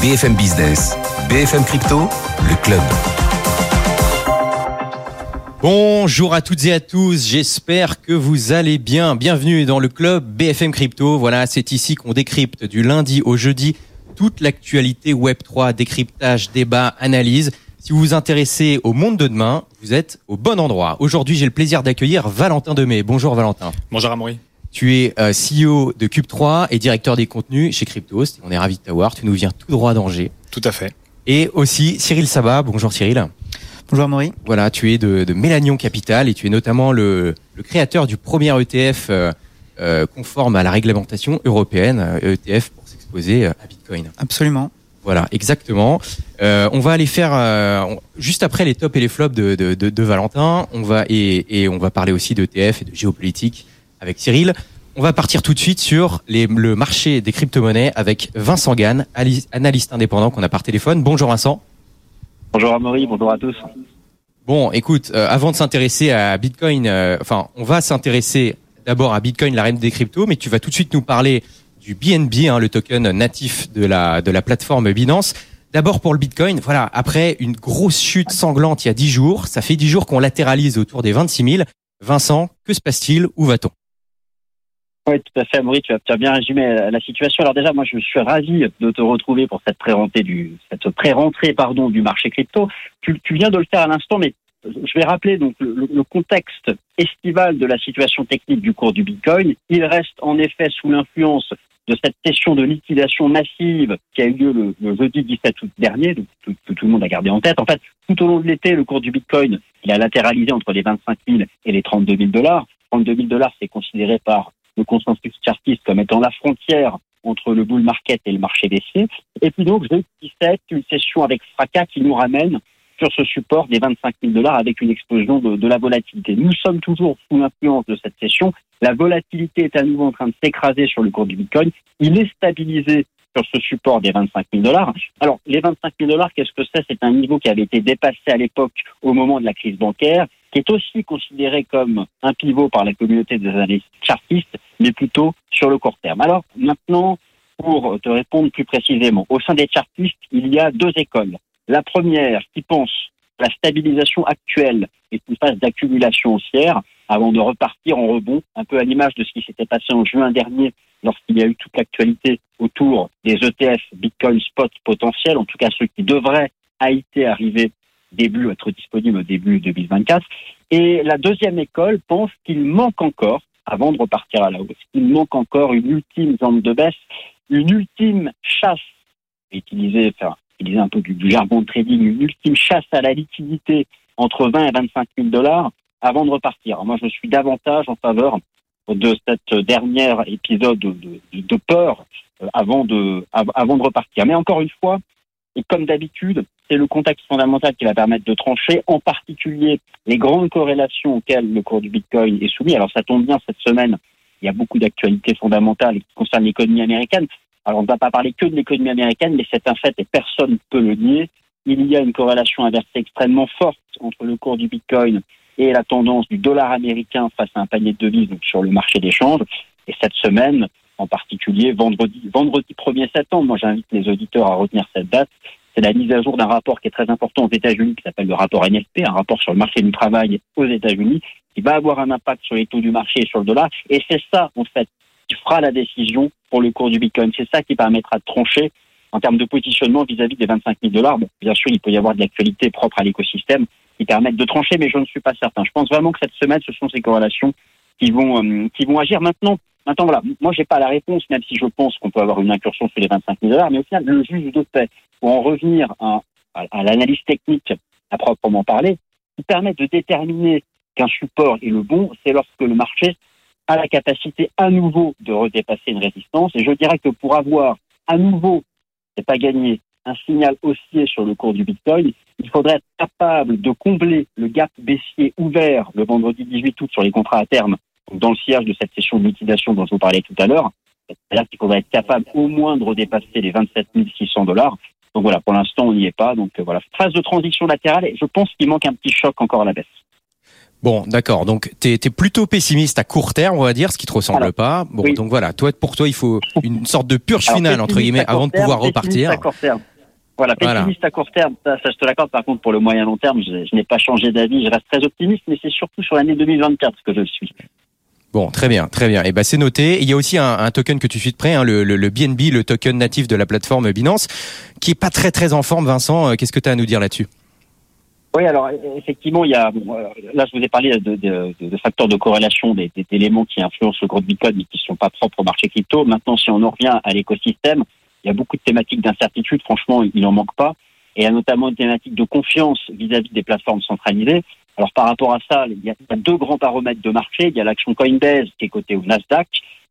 BFM Business, BFM Crypto, le club. Bonjour à toutes et à tous, j'espère que vous allez bien. Bienvenue dans le club BFM Crypto. Voilà, c'est ici qu'on décrypte du lundi au jeudi toute l'actualité Web3, décryptage, débat, analyse. Si vous vous intéressez au monde de demain, vous êtes au bon endroit. Aujourd'hui, j'ai le plaisir d'accueillir Valentin Demey. Bonjour Valentin. Bonjour Amaury. Tu es euh, CEO de Cube3 et directeur des contenus chez Cryptost. On est ravi de t'avoir. Tu nous viens tout droit d'Angers. Tout à fait. Et aussi Cyril Sabat. Bonjour Cyril. Bonjour Amaury. Voilà, tu es de, de Mélanion Capital et tu es notamment le, le créateur du premier ETF euh, euh, conforme à la réglementation européenne, ETF pour s'exposer à Bitcoin. Absolument. Voilà, exactement. Euh, on va aller faire euh, juste après les tops et les flops de, de, de, de Valentin. On va et, et on va parler aussi d'ETF et de géopolitique avec Cyril. On va partir tout de suite sur les, le marché des crypto-monnaies avec Vincent Gann, analyste indépendant qu'on a par téléphone. Bonjour Vincent. Bonjour Amaury, bonjour à tous. Bon, écoute, euh, avant de s'intéresser à Bitcoin, euh, enfin, on va s'intéresser d'abord à Bitcoin, la reine des cryptos, mais tu vas tout de suite nous parler du BNB, hein, le token natif de la de la plateforme Binance. D'abord pour le Bitcoin, voilà, après une grosse chute sanglante il y a 10 jours, ça fait 10 jours qu'on latéralise autour des 26 000. Vincent, que se passe-t-il? Où va-t-on? Oui, tout à fait, Amaury, tu as, bien résumé la, situation. Alors déjà, moi, je suis ravi de te retrouver pour cette pré-rentrée du, marché crypto. Tu, viens de le faire à l'instant, mais je vais rappeler donc le, contexte estival de la situation technique du cours du Bitcoin. Il reste en effet sous l'influence de cette session de liquidation massive qui a eu lieu le, jeudi 17 août dernier, que tout le monde a gardé en tête. En fait, tout au long de l'été, le cours du Bitcoin, il a latéralisé entre les 25 000 et les 32 000 dollars. 32 000 dollars, c'est considéré par le consensus chartiste comme étant la frontière entre le bull market et le marché baissier. Et puis donc, jeudi 17, une session avec fracas qui nous ramène sur ce support des 25 000 dollars avec une explosion de, de la volatilité. Nous sommes toujours sous l'influence de cette session. La volatilité est à nouveau en train de s'écraser sur le cours du Bitcoin. Il est stabilisé sur ce support des 25 000 dollars. Alors, les 25 000 dollars, qu'est-ce que c'est? C'est un niveau qui avait été dépassé à l'époque au moment de la crise bancaire, qui est aussi considéré comme un pivot par la communauté des analystes chartistes, mais plutôt sur le court terme. Alors, maintenant, pour te répondre plus précisément, au sein des chartistes, il y a deux écoles. La première qui pense la stabilisation actuelle est une phase d'accumulation haussière avant de repartir en rebond, un peu à l'image de ce qui s'était passé en juin dernier lorsqu'il y a eu toute l'actualité autour des ETF Bitcoin Spot potentiels, en tout cas ceux qui devraient à été arriver début, être disponibles au début 2024. Et la deuxième école pense qu'il manque encore, avant de repartir à la hausse, il manque encore une ultime zone de baisse, une ultime chasse, utiliser, enfin, utiliser un peu du, jargon de trading, une ultime chasse à la liquidité entre 20 et 25 000 dollars avant de repartir. Moi, je suis davantage en faveur de cette dernière épisode de, de, peur euh, avant de, av- avant de repartir. Mais encore une fois, et comme d'habitude, c'est le contexte fondamental qui va permettre de trancher, en particulier les grandes corrélations auxquelles le cours du Bitcoin est soumis. Alors ça tombe bien cette semaine, il y a beaucoup d'actualités fondamentales qui concernent l'économie américaine. Alors on ne va pas parler que de l'économie américaine, mais c'est un fait et personne ne peut le nier. Il y a une corrélation inversée extrêmement forte entre le cours du Bitcoin et la tendance du dollar américain face à un panier de devises sur le marché d'échange. Et cette semaine, en particulier vendredi, vendredi 1er septembre, moi j'invite les auditeurs à retenir cette date, c'est la mise à jour d'un rapport qui est très important aux États-Unis, qui s'appelle le rapport NFP, un rapport sur le marché du travail aux États-Unis, qui va avoir un impact sur les taux du marché et sur le dollar. Et c'est ça, en fait, qui fera la décision pour le cours du Bitcoin. C'est ça qui permettra de trancher en termes de positionnement vis-à-vis des 25 000 dollars. Bon, bien sûr, il peut y avoir de l'actualité propre à l'écosystème qui permettent de trancher, mais je ne suis pas certain. Je pense vraiment que cette semaine, ce sont ces corrélations qui vont, euh, qui vont agir. Maintenant, maintenant voilà, moi, j'ai pas la réponse, même si je pense qu'on peut avoir une incursion sur les 25 000 dollars, mais au final, le juge de paix, pour en revenir à, à, l'analyse technique à proprement parler, qui permet de déterminer qu'un support est le bon, c'est lorsque le marché a la capacité à nouveau de redépasser une résistance. Et je dirais que pour avoir à nouveau, c'est pas gagné, un signal haussier sur le cours du Bitcoin, il faudrait être capable de combler le gap baissier ouvert le vendredi 18 août sur les contrats à terme, dans le sillage de cette session de liquidation dont je vous parlais tout à l'heure. C'est-à-dire qu'il faudrait être capable au moins de redépasser les 27 600 dollars. Donc voilà, pour l'instant, on n'y est pas. Donc euh, voilà, phase de transition latérale. Et je pense qu'il manque un petit choc encore à la baisse. Bon, d'accord. Donc, tu es, plutôt pessimiste à court terme, on va dire, ce qui te ressemble pas. Bon, Oui. donc voilà. Toi, pour toi, il faut une sorte de purge Alors, finale entre guillemets avant de pouvoir repartir. à court terme. Voilà, pessimiste à court terme, ça, je te l'accorde. Par contre, pour le moyen long terme, je, je n'ai pas changé d'avis. Je reste très optimiste, mais c'est surtout sur l'année 2024 que je le suis. Bon, très bien, très bien. Et eh ben c'est noté. Il y a aussi un, token que tu suis de près, hein, le, le, BNB, le token natif de la plateforme Binance, qui est pas très très en forme. Vincent, euh, qu'est-ce que tu as à nous dire là-dessus? Oui, alors effectivement, il y a euh, là je vous ai parlé de, facteurs de corrélation, des, éléments qui influencent le de Bitcoin, mais qui ne sont pas propres au marché crypto. Maintenant, si on en revient à l'écosystème, il y a beaucoup de thématiques d'incertitude. Franchement, il n'en manque pas. Et il y a notamment une thématique de confiance vis-à-dire -vis des plateformes centralisées. Alors par rapport à ça, il y a deux grands paramètres de marché. Il y a l'action Coinbase qui est cotée au Nasdaq.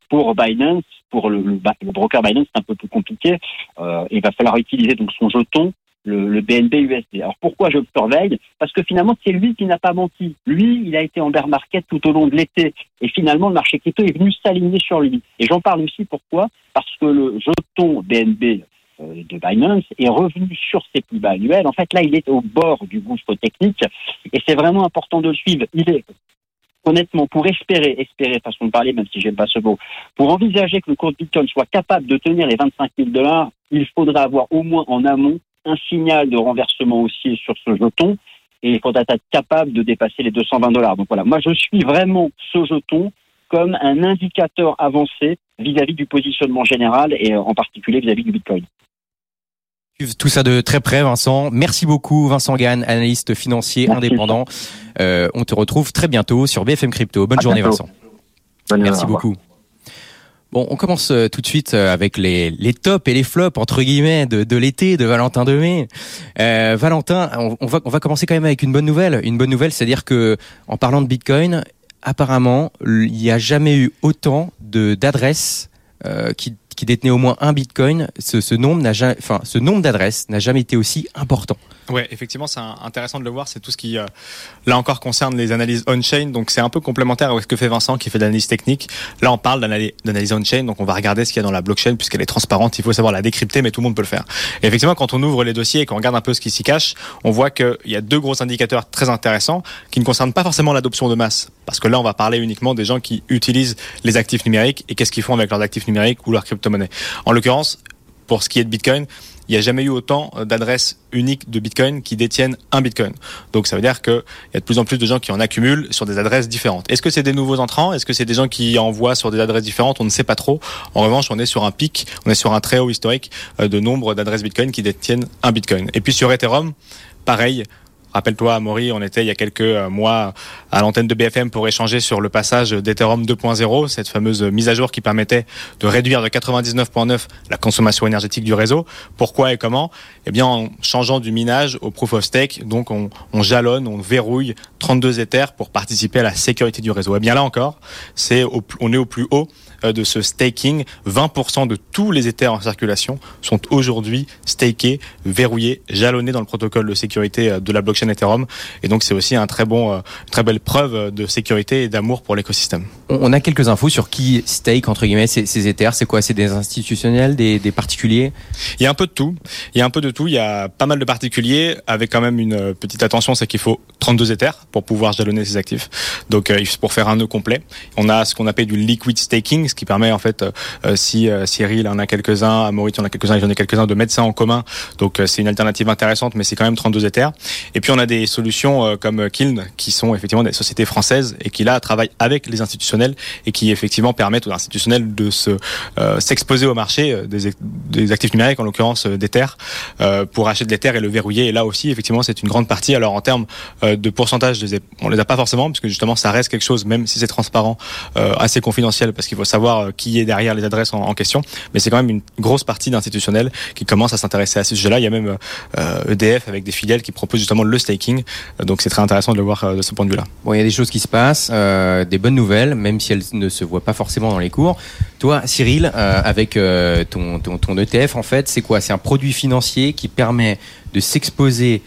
Pour Binance, pour le, broker Binance, c'est un peu plus compliqué. Euh, il va falloir utiliser donc son jeton, le, BNB USD. Alors pourquoi je le surveille? Parce que finalement, c'est lui qui n'a pas menti. Lui, il a été en bear market tout au long de l'été. Et finalement, le marché crypto est venu s'aligner sur lui. Et j'en parle aussi pourquoi? Parce que le jeton BNB de Binance est revenu sur ses plus bas annuels. En fait, là, il est au bord du gouffre technique et c'est vraiment important de le suivre. Il est honnêtement, pour espérer, espérer, façon de parler, même si j'aime pas ce mot, pour envisager que le cours de Bitcoin soit capable de tenir les 25 000 dollars, il faudra avoir au moins en amont un signal de renversement haussier sur ce jeton et il faudra être capable de dépasser les 220 dollars. Donc voilà, moi je suis vraiment ce jeton comme un indicateur avancé vis-à-vis du positionnement général et en particulier vis à -vis du Bitcoin tout ça de très près, Vincent. Merci beaucoup, Vincent Gann, analyste financier indépendant. Euh, on te retrouve très bientôt sur BFM Crypto. Bonne journée, Vincent. Merci beaucoup. Bon, on commence euh, tout de suite euh, avec les, les tops et les flops entre guillemets de, de l'été de Valentin de mai. Euh, Valentin, on, va on va commencer quand même avec une bonne nouvelle. Une bonne nouvelle, c'est-à-dire que en parlant de Bitcoin, apparemment, il n'y a jamais eu autant de d'adresses euh, qui qui détenait au moins un bitcoin, ce nombre d'adresses n'a jamais été aussi important. Ouais, effectivement, c'est intéressant de le voir. C'est tout ce qui, euh, là encore, concerne les analyses on-chain. Donc, c'est un peu complémentaire avec ce que fait Vincent, qui fait de l'analyse technique. Là, on parle d'analyse on-chain. Donc, on va regarder ce qu'il y a dans la blockchain, puisqu'elle est transparente. Il faut savoir la décrypter, mais tout le monde peut le faire. Et effectivement, quand on ouvre les dossiers et qu'on regarde un peu ce qui s'y cache, on voit qu'il y a deux gros indicateurs très intéressants qui ne concernent pas forcément l'adoption de masse. Parce que là, on va parler uniquement des gens qui utilisent les actifs numériques et qu'est-ce qu'ils font avec leurs actifs numériques ou leurs crypto-monnaies. En l'occurrence, pour ce qui est de Bitcoin, il n'y a jamais eu autant d'adresses uniques de Bitcoin qui détiennent un Bitcoin. Donc ça veut dire qu'il y a de plus en plus de gens qui en accumulent sur des adresses différentes. Est-ce que c'est des nouveaux entrants? Est-ce que c'est des gens qui envoient sur des adresses différentes? On ne sait pas trop. En revanche, on est sur un pic, on est sur un très haut historique euh, de nombre d'adresses Bitcoin qui détiennent un Bitcoin. Et puis sur Ethereum, pareil, Rappelle-toi, Maury, on était il y a quelques euh, mois à l'antenne de BFM pour échanger sur le passage d'Ethereum 2.0, cette fameuse mise à jour qui permettait de réduire de 99.9 la consommation énergétique du réseau. Pourquoi et comment? Eh bien, en changeant du minage au proof of stake, donc on, on jalonne, on verrouille 32 Ethers pour participer à la sécurité du réseau. Eh bien là encore, c'est on est au plus haut euh, de ce staking. 20% de tous les Ethers en circulation sont aujourd'hui stakés, verrouillés, jalonnés dans le protocole de sécurité euh, de la blockchain Ethereum. Et donc c'est aussi un très bon, euh, très belle preuve de sécurité et d'amour pour l'écosystème. On a quelques infos sur qui stake entre guillemets ces, ces Ethers. C'est quoi? C'est des institutionnels, des, des particuliers? Il y a un peu de tout. Il y a un peu de tout. Il y a pas mal de particuliers avec quand même une petite attention, c'est qu'il faut 32 Ethers pour pouvoir jalonner ses actifs. Donc pour faire un nœud complet, on a ce qu'on appelle du liquid staking, ce qui permet en fait, euh, si euh, Cyril en a quelques-uns, Maurice en a quelques-uns, j'en ai quelques-uns, de mettre ça en commun. Donc euh, c'est une alternative intéressante, mais c'est quand même 32 Ethers. Et puis on a des solutions comme Kiln, qui sont effectivement des sociétés françaises et qui là travaillent avec les institutionnels et qui effectivement permettent aux institutionnels de se s'exposer au marché des, des, actifs numériques, en l'occurrence des terres, pour acheter de l'Ether et le verrouiller. Et là aussi, effectivement, c'est une grande partie. Alors en termes de pourcentage, on les a pas forcément, puisque justement ça reste quelque chose, même si c'est transparent, assez confidentiel, parce qu'il faut savoir euh, qui est derrière les adresses en, question, mais c'est quand même une grosse partie d'institutionnels qui commence à s'intéresser à ce sujet-là. Il y a même EDF euh, e avec des filiales qui proposent justement le staking, euh, donc c'est très intéressant de le voir de ce point de vue-là. Bon, il y a des choses qui se passent, des bonnes nouvelles, même si elles ne se voient pas forcément dans les cours. Toi, Cyril, avec ton, ton ETF, en fait, c'est quoi? C'est un produit financier qui permet de s'exposer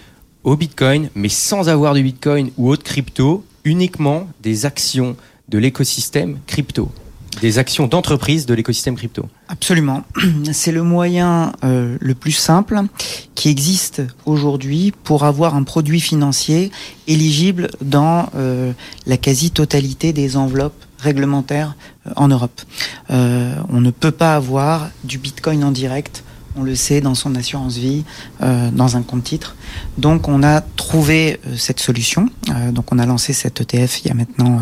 au Bitcoin, mais sans avoir du Bitcoin ou autre crypto, uniquement des actions de l'écosystème crypto des actions d'entreprise de l'écosystème crypto. Absolument. C'est le moyen euh, le plus simple qui existe aujourd'hui pour avoir un produit financier éligible dans euh, la quasi-totalité des enveloppes réglementaires euh, en Europe. on ne peut pas avoir du Bitcoin en direct on le sait, dans son assurance vie, euh, dans un compte titre. Donc on a trouvé euh, cette solution. Euh, donc on a lancé cet ETF il y a maintenant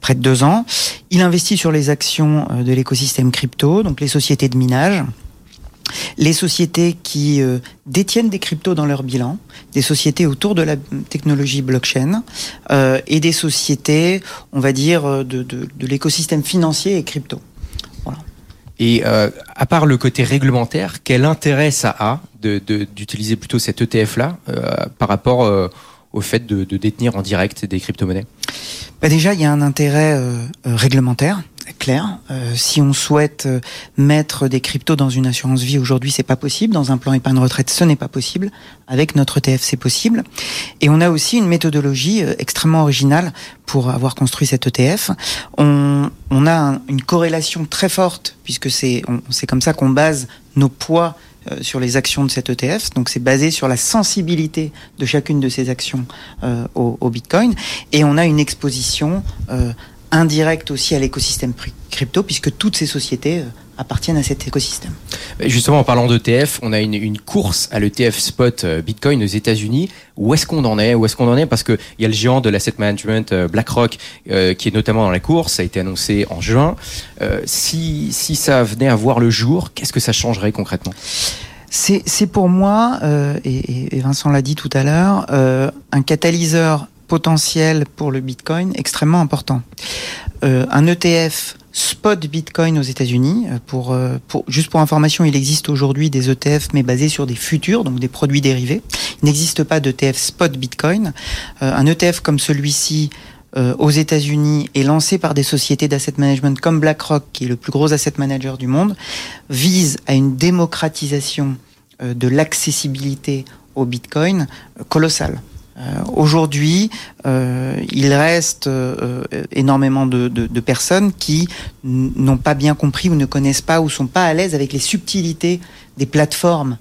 près de deux ans. Il investit sur les actions de l'écosystème crypto, donc les sociétés de minage les sociétés qui détiennent des cryptos dans leur bilan, des sociétés autour de la technologie blockchain et des sociétés, on va dire, de l'écosystème financier et crypto. Et euh, à part le côté réglementaire, quel intérêt ça a d'utiliser plutôt cet ETF-là euh, par rapport euh, au fait de, détenir en direct des crypto-monnaies? Bah déjà, il y a un intérêt réglementaire clair. Euh, si on souhaite euh, mettre des cryptos dans une assurance vie aujourd'hui, c'est pas possible. Dans un plan épargne retraite, ce n'est pas possible. Avec notre ETF, c'est possible. Et on a aussi une méthodologie euh, extrêmement originale pour avoir construit cet ETF. On, on a un- une corrélation très forte puisque c'est c'est comme ça qu'on base nos poids euh, sur les actions de cet ETF. Donc c'est basé sur la sensibilité de chacune de ces actions euh, au, au Bitcoin. Et on a une exposition euh, indirecte aussi à l'écosystème crypto, puisque toutes ces sociétés euh, appartiennent à cet écosystème. Justement, en parlant d'ETF, on a une, une course à l'ETF spot euh, Bitcoin aux États-Unis. Où est-ce qu'on en est? Où est-ce qu'on en est? Parce que il y a le géant de l'asset management euh, BlackRock euh, qui est notamment dans la course. Ça a été annoncé en juin. Euh, si si ça venait à voir le jour, qu'est-ce que ça changerait concrètement? C'est pour moi, euh, et, Vincent l'a dit tout à l'heure, un catalyseur potentiel pour le Bitcoin extrêmement important. Euh, un ETF spot Bitcoin aux États-Unis, euh, pour, euh, pour juste pour information, il existe aujourd'hui des ETF mais basés sur des futurs, donc des produits dérivés. Il n'existe pas d'ETF spot Bitcoin. Un ETF comme celui-ci aux États-Unis est lancé par des sociétés d'asset management comme BlackRock, qui est le plus gros asset manager du monde, vise à une démocratisation de l'accessibilité au Bitcoin colossale. Euh, Aujourd'hui, euh, il reste euh, énormément de, personnes qui n'ont pas bien compris ou ne connaissent pas ou sont pas à l'aise avec les subtilités des plateformes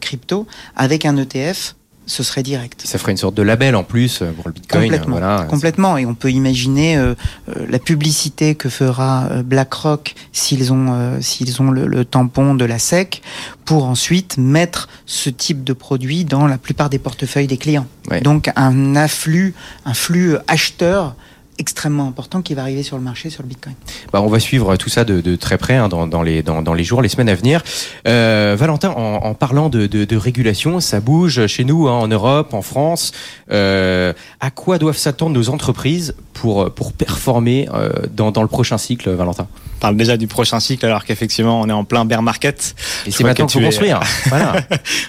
crypto. Avec un ETF, ce serait direct. Ça ferait une sorte de label en plus euh, pour le Bitcoin. Complètement, Voilà. complètement. Et on peut imaginer euh, euh, la publicité que fera euh, BlackRock s'ils ont euh, s'ils ont le, le tampon de la SEC pour ensuite mettre ce type de produit dans la plupart des portefeuilles des clients. Ouais. Donc un afflux, un flux acheteur extrêmement important qui va arriver sur le marché sur le Bitcoin. Bah, on va suivre tout ça de, de très près hein, dans, dans les, dans, dans les jours, les semaines à venir. Euh, Valentin, en, en parlant de, de, de régulation, ça bouge chez nous, hein, en Europe, en France. Euh, à quoi doivent s'attendre nos entreprises pour, pour performer euh, dans, dans le prochain cycle, Valentin? On parle déjà du prochain cycle alors qu'effectivement on est en plein bear market. Et c'est maintenant que qu'il faut es- construire. voilà.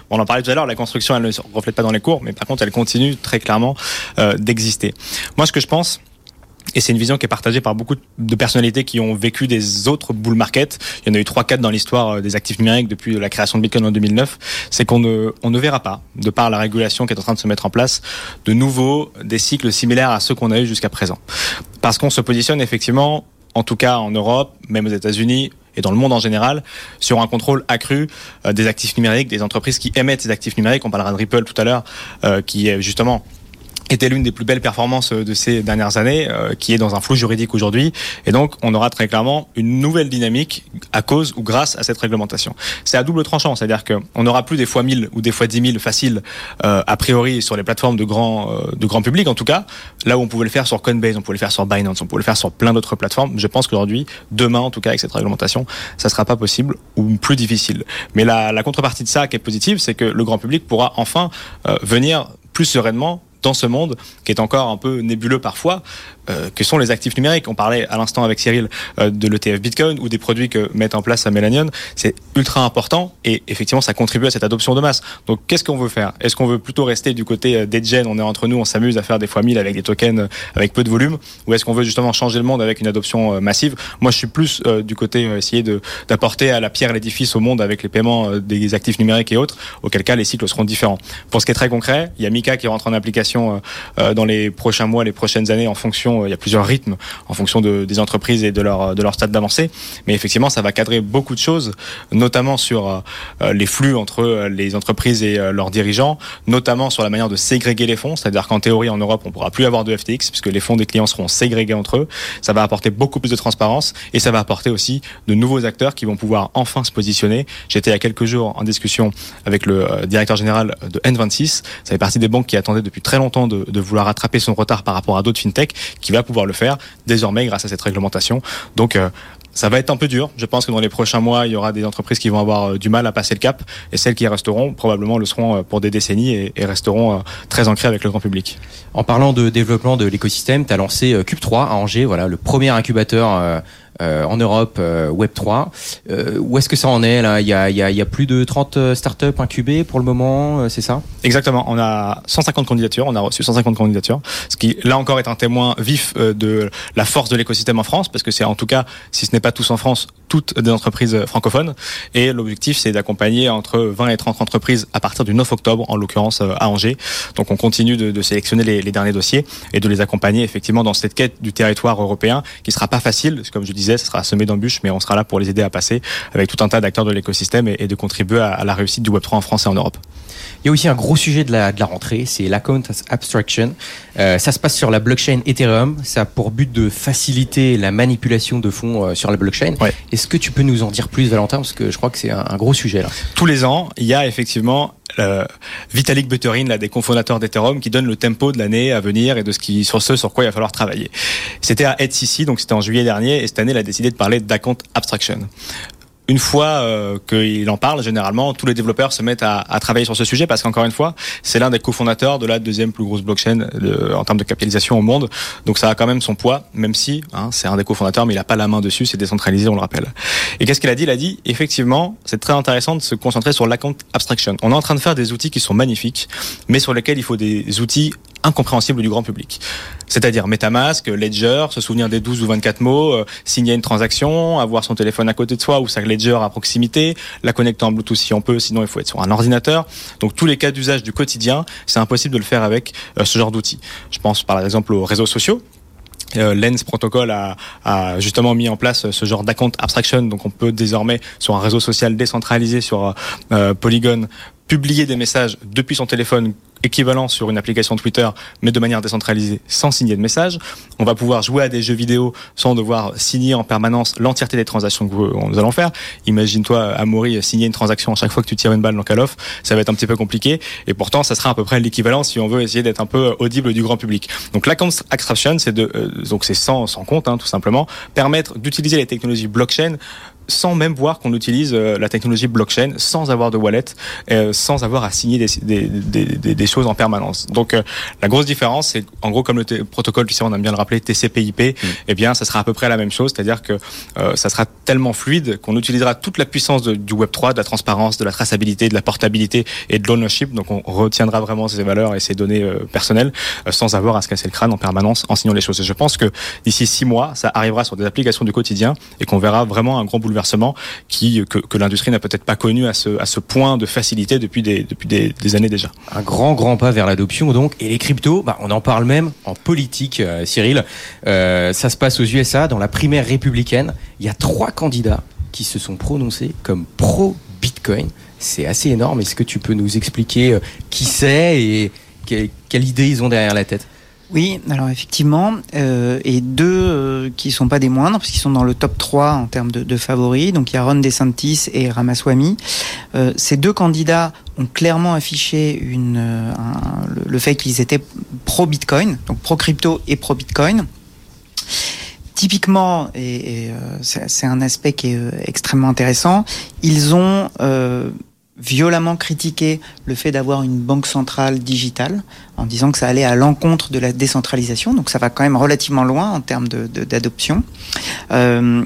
On en parlait tout à l'heure, la construction elle ne se reflète pas dans les cours, mais par contre elle continue très clairement euh, d'exister. Moi ce que je pense, et c'est une vision qui est partagée par beaucoup de personnalités qui ont vécu des autres bull market. Il y en a eu trois, quatre dans l'histoire euh, des actifs numériques depuis la création de Bitcoin en 2009. C'est qu'on ne, on ne verra pas, de par la régulation qui est en train de se mettre en place, de nouveau des cycles similaires à ceux qu'on a eu jusqu'à présent. Parce qu'on se positionne effectivement, en tout cas en Europe, même aux États-Unis, et dans le monde en général, sur un contrôle accru euh, des actifs numériques, des entreprises qui émettent ces actifs numériques. On parlera de Ripple tout à l'heure, euh, qui est justement était l'une des plus belles performances euh, de ces dernières années, euh, qui est dans un flou juridique aujourd'hui. Et donc, on aura très clairement une nouvelle dynamique à cause ou grâce à cette réglementation. C'est à double tranchant, c'est-à-dire qu'on n'aura plus des fois 1000 ou des fois 10 000 faciles, euh, a priori, sur les plateformes de grand, euh, de grand public, en tout cas, là où on pouvait le faire sur Coinbase, on pouvait le faire sur Binance, on pouvait le faire sur plein d'autres plateformes. Je pense qu'aujourd'hui, demain, en tout cas, avec cette réglementation, ça sera pas possible ou plus difficile. Mais la, la contrepartie de ça qui est positive, c'est que le grand public pourra enfin euh, venir plus sereinement dans ce monde qui est encore un peu nébuleux parfois, euh, que sont les actifs numériques. On parlait à l'instant avec Cyril euh, de l'ETF Bitcoin ou des produits que met en place Mélanion. C'est ultra important et effectivement ça contribue à cette adoption de masse. Donc qu'est-ce qu'on veut faire? Est-ce qu'on veut plutôt rester du côté euh, des gens On est entre nous, on s'amuse à faire des fois 1000 avec des tokens euh, avec peu de volume Ou est-ce qu'on veut justement changer le monde avec une adoption euh, massive? Moi je suis plus euh, du côté essayer d'apporter à la pierre l'édifice au monde avec les paiements des actifs numériques et autres, auquel cas les cycles seront différents. Pour ce qui est très concret, il y a Mika qui rentre en application dans les prochains mois, les prochaines années en fonction façon, il y a plusieurs rythmes en fonction de, des entreprises et de leur, de leur stade d'avancée. Mais effectivement, ça va cadrer beaucoup de choses, notamment sur les flux entre les entreprises et leurs dirigeants, notamment sur la manière de ségréguer les fonds. C'est-à-dire qu'en théorie, en Europe, on pourra plus avoir de FTX puisque les fonds des clients seront ségrégés entre eux. Ça va apporter beaucoup plus de transparence et ça va apporter aussi de nouveaux acteurs qui vont pouvoir enfin se positionner. J'étais il y a quelques jours en discussion avec le euh, directeur général de N26. Ça fait partie des banques qui attendaient depuis très longtemps de, de vouloir rattraper son retard par rapport à d'autres fintechs, qui va pouvoir le faire désormais grâce à cette réglementation. Donc euh, ça va être un peu dur. Je pense que dans les prochains mois, il y aura des entreprises qui vont avoir euh, du mal à passer le cap et celles qui resteront probablement le seront pour des décennies et, resteront très ancrées avec le grand public. En parlant de développement de l'écosystème, tu as lancé Cube3 à Angers, voilà, le premier incubateur euh, en Europe euh, Web 3. Euh, où est-ce que ça en est là? Il y, a, il, y a, il y a plus de 30 startups incubées pour le moment, c'est ça? Exactement. On a 150 candidatures. On a reçu 150 candidatures, ce qui là encore est un témoin vif de la force de l'écosystème en France, parce que c'est en tout cas, si ce n'est pas tous en France, toutes des entreprises francophones. Et l'objectif, c'est d'accompagner entre 20 et 30 entreprises à partir du 9 octobre, en l'occurrence à Angers. Donc on continue de, de sélectionner les, les, derniers dossiers et de les accompagner effectivement dans cette quête du territoire européen, qui sera pas facile, comme je disais ce sera semé d'embûches, mais on sera là pour les aider à passer avec tout un tas d'acteurs de l'écosystème et, de contribuer à, la réussite du Web3 en France et en Europe. Il y a aussi un gros sujet de la, de la rentrée, c'est l'account abstraction. Euh, ça se passe sur la blockchain Ethereum. Ça a pour but de faciliter la manipulation de fonds euh, sur la blockchain. Est-ce que tu peux nous en dire plus, Valentin Parce que je crois que c'est un, un, gros sujet là. Tous les ans, il y a effectivement Vitalik Buterin, l'un des cofondateurs d'Ethereum, qui donne le tempo de l'année à venir et de ce qui, sur ce sur quoi il va falloir travailler. C'était à HCC, donc c'était en juillet dernier, et cette année, il a décidé de parler d'account abstraction une fois euh, qu'il en parle, généralement, tous les développeurs se mettent à, à travailler sur ce sujet parce qu'encore une fois, c'est l'un des cofondateurs de la deuxième plus grosse blockchain de, en termes de capitalisation au monde. Donc ça a quand même son poids, même si hein, c'est un des cofondateurs, mais il n'a pas la main dessus, c'est décentralisé, on le rappelle. Et qu'est-ce qu'il a dit? Il a dit, effectivement, c'est très intéressant de se concentrer sur l'account abstraction. On est en train de faire des outils qui sont magnifiques, mais sur lesquels il faut des outils incompréhensibles du grand public. C'est-à-dire MetaMask, Ledger, se souvenir des 12 ou 24 mots, euh, signer une transaction, avoir son téléphone à côté de soi ou sa Ledger à proximité, la connecter en Bluetooth si on peut, sinon il faut être sur un ordinateur. Donc tous les cas d'usage du quotidien, c'est impossible de le faire avec euh, ce genre d'outils. Je pense par exemple aux réseaux sociaux. Euh, Lens Protocol a, a, justement mis en place ce genre d'account abstraction, donc on peut désormais sur un réseau social décentralisé sur Polygon publier des messages depuis son téléphone équivalent sur une application Twitter, mais de manière décentralisée, sans signer de message. On va pouvoir jouer à des jeux vidéo sans devoir signer en permanence l'entièreté des transactions que nous allons faire. Imagine-toi, Amaury, signer une transaction à chaque fois que tu tires une balle dans Call of, ça va être un petit peu compliqué. Et pourtant, ça sera à peu près l'équivalent si on veut essayer d'être un peu audible du grand public. Donc l'account extraction, c'est de, euh, donc c'est sans, sans compte, hein, tout simplement, permettre d'utiliser les technologies blockchain sans même voir qu'on utilise euh, la technologie blockchain, sans avoir de wallet, euh, sans avoir à signer des, des, des, des choses en permanence. Donc euh, la grosse différence, c'est en gros comme le protocole, tu sais, on aime bien le rappeler, TCP/IP, mm. eh bien, ça sera à peu près la même chose, c'est-à-dire que ça sera tellement fluide qu'on utilisera toute la puissance de, du Web 3, de la transparence, de la traçabilité, de la portabilité et de l'ownership. Donc on retiendra vraiment ces valeurs et ces données personnelles sans avoir à se casser le crâne en permanence en signant les choses. Et je pense que d'ici six mois, ça arrivera sur des applications du quotidien et qu'on verra vraiment un grand bouleversement que, l'industrie n'a peut-être pas connu à ce, point de facilité depuis des années déjà. Un grand, grand pas vers l'adoption donc. Et les cryptos, bah, on en parle même en politique, euh, Cyril. Euh, ça se passe aux USA, dans la primaire républicaine. Il y a trois candidats qui se sont prononcés comme pro-Bitcoin. C'est assez énorme. Est-ce que tu peux nous expliquer euh, qui c'est et quelle idée ils ont derrière la tête? Oui, alors effectivement, euh, et deux euh, qui sont pas des moindres, parce qu'ils sont dans le top 3 en termes de, de favoris. Donc il y a Ron DeSantis et Ramaswamy. Euh, ces deux candidats ont clairement affiché une, euh, un, le, le, fait qu'ils étaient pro-Bitcoin, donc pro-crypto et pro-Bitcoin. Typiquement, et, et euh, c'est un aspect qui est extrêmement intéressant, ils ont violemment critiqué le fait d'avoir une banque centrale digitale en disant que ça allait à l'encontre de la décentralisation. Donc ça va quand même relativement loin en termes d'adoption. Euh,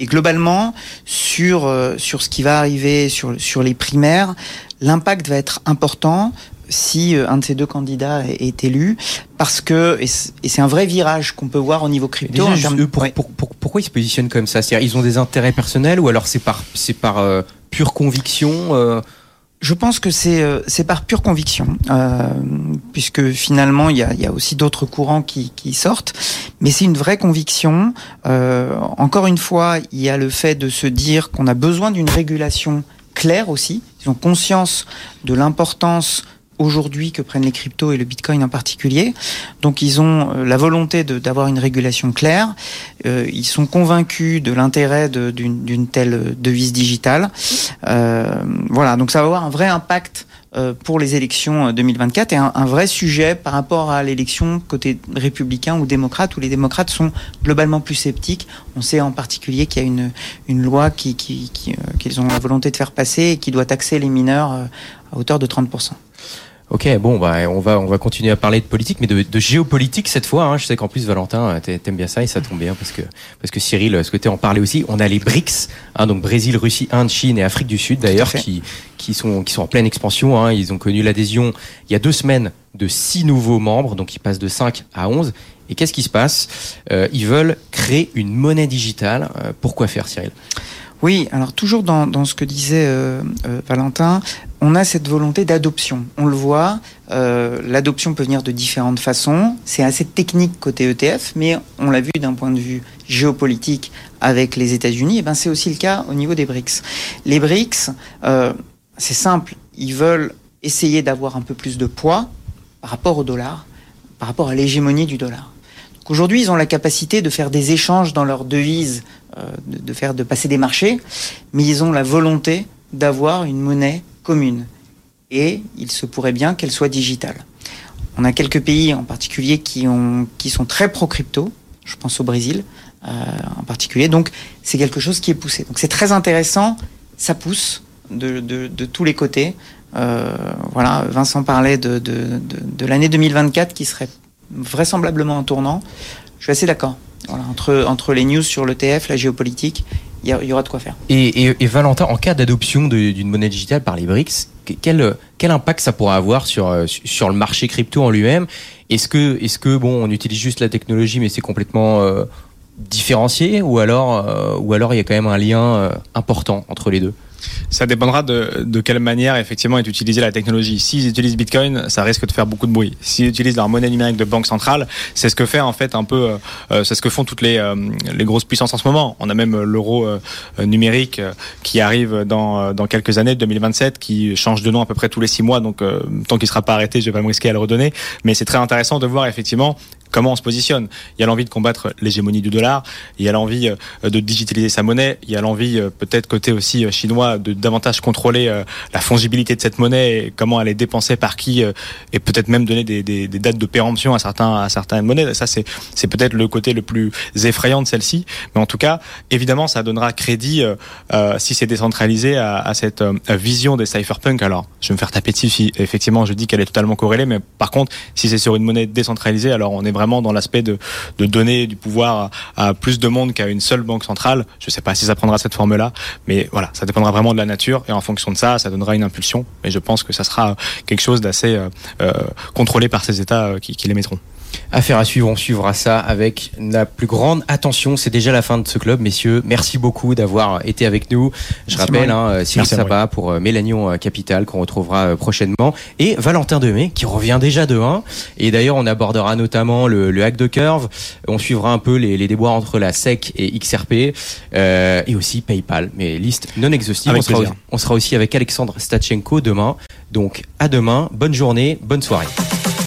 et globalement, sur, euh, sur ce qui va arriver sur, sur les primaires, l'impact va être important si euh, un de ces deux candidats est, élu, parce que et c'est un vrai virage qu'on peut voir au niveau crypto. Déjà, termes... eux, pour, pour, pour, pourquoi ils se positionnent comme ça? C'est-à-dire ils ont des intérêts personnels ou alors c'est par c'est par euh, pure conviction euh? Je pense que c'est euh, c'est par pure conviction, euh, puisque finalement il y a, y a aussi d'autres courants qui, qui sortent, mais c'est une vraie conviction. Euh, encore une fois, il y a le fait de se dire qu'on a besoin d'une régulation claire aussi. Ils ont conscience de l'importance aujourd'hui que prennent les cryptos et le Bitcoin en particulier. Donc ils ont euh, la volonté d'avoir une régulation claire. Euh, ils sont convaincus de l'intérêt d'une telle devise digitale. Euh, voilà, donc ça va avoir un vrai impact pour les élections 2024 et un, un vrai sujet par rapport à l'élection côté républicain ou démocrate où les démocrates sont globalement plus sceptiques. On sait en particulier qu'il y a une, une loi qui, qui, qui qu'ils ont la volonté de faire passer et qui doit taxer les mineurs à hauteur de 30%. Ok, bon, bah, on va on va continuer à parler de politique, mais de, de géopolitique cette fois. Hein. Je sais qu'en plus Valentin, t'aimes bien ça et ça tombe bien parce que parce que Cyril souhaitait en parler aussi. On a les BRICS, hein, donc Brésil, Russie, Inde, Chine et Afrique du Sud d'ailleurs, qui qui sont qui sont en pleine expansion. Hein. Ils ont connu l'adhésion il y a deux semaines de six nouveaux membres, donc ils passent de 5 à 11. Et qu'est-ce qui se passe? Euh, Ils veulent créer une monnaie digitale. Euh, pourquoi faire, Cyril? Oui, alors toujours dans, ce que disait euh, euh, Valentin, on a cette volonté d'adoption. On le voit, euh, l'adoption peut venir de différentes façons. C'est assez technique côté ETF, mais on l'a vu d'un point de vue géopolitique avec les États-Unis. Et ben c'est aussi le cas au niveau des BRICS. Les BRICS, c'est simple, ils veulent essayer d'avoir un peu plus de poids par rapport au dollar, par rapport à l'hégémonie du dollar. Aujourd'hui, ils ont la capacité de faire des échanges dans leurs devises, de, de, faire, de passer des marchés, mais ils ont la volonté d'avoir une monnaie commune. Et il se pourrait bien qu'elle soit digitale. On a quelques pays en particulier qui, ont, qui sont très pro-crypto. Je pense au Brésil euh, en particulier. Donc c'est quelque chose qui est poussé. Donc c'est très intéressant. Ça pousse de, de, tous les côtés. Euh, voilà, Vincent parlait de, de, de l'année 2024 qui serait vraisemblablement un tournant. Je suis assez d'accord. Entre, entre les news sur l'ETF, la géopolitique, il y, aura de quoi faire. Et, Valentin, en cas d'adoption d'une monnaie digitale par les BRICS, quel, quel impact ça pourra avoir sur, sur le marché crypto en lui-même? Est-ce que, est que, bon, on utilise juste la technologie, mais c'est complètement euh, différencié? Ou alors, euh, ou alors il y a quand même un lien euh, important entre les deux? Ça dépendra de, de quelle manière effectivement est utilisée la technologie. S'ils utilisent Bitcoin, ça risque de faire beaucoup de bruit. S'ils utilisent leur monnaie numérique de banque centrale, c'est ce que fait en fait un peu, euh, c'est ce que font toutes les, euh, les grosses puissances en ce moment. On a même l'euro euh, numérique qui arrive dans, dans quelques années, 2027, qui change de nom à peu près tous les six mois. Donc tant qu'il sera pas arrêté, je vais pas me risquer à le redonner. Mais c'est très intéressant de voir effectivement comment on se positionne. Il y a l'envie de combattre l'hégémonie du dollar, il y a l'envie de digitaliser sa monnaie, il y a l'envie peut-être côté aussi chinois de davantage contrôler la fongibilité de cette monnaie et comment elle est dépensée par qui et peut-être même donner des, dates de péremption à certains à certaines monnaies. Ça c'est c'est peut-être le côté le plus effrayant de celle-ci, mais en tout cas évidemment ça donnera crédit euh, si c'est décentralisé à, cette euh, vision des cypherpunk. Alors je vais me faire taper dessus si effectivement je dis qu'elle est totalement corrélée, mais par contre si c'est sur une monnaie décentralisée, alors on est vraiment dans l'aspect de, donner du pouvoir à, plus de monde qu'à une seule banque centrale. Je sais pas si ça prendra cette forme-là, mais voilà, ça dépendra vraiment de la nature et en fonction de ça, ça donnera une impulsion. Mais je pense que ça sera quelque chose d'assez euh, euh, contrôlé par ces États euh, qui, qui l'émettront. Affaire à suivre, on suivra ça avec la plus grande attention. C'est déjà la fin de ce club, messieurs. Merci beaucoup d'avoir été avec nous. Je Merci rappelle, hein, Cyril Sabat pour euh, Mélanion Capital qu'on retrouvera euh, prochainement et Valentin Demey qui revient déjà de 1. Et d'ailleurs, on abordera notamment le, le, hack de curve. On suivra un peu les, les déboires entre la SEC et XRP euh, et aussi PayPal. Mais liste non exhaustive. On sera, on sera aussi avec Alexandre Stachenko demain. Donc à demain. Bonne journée, bonne soirée.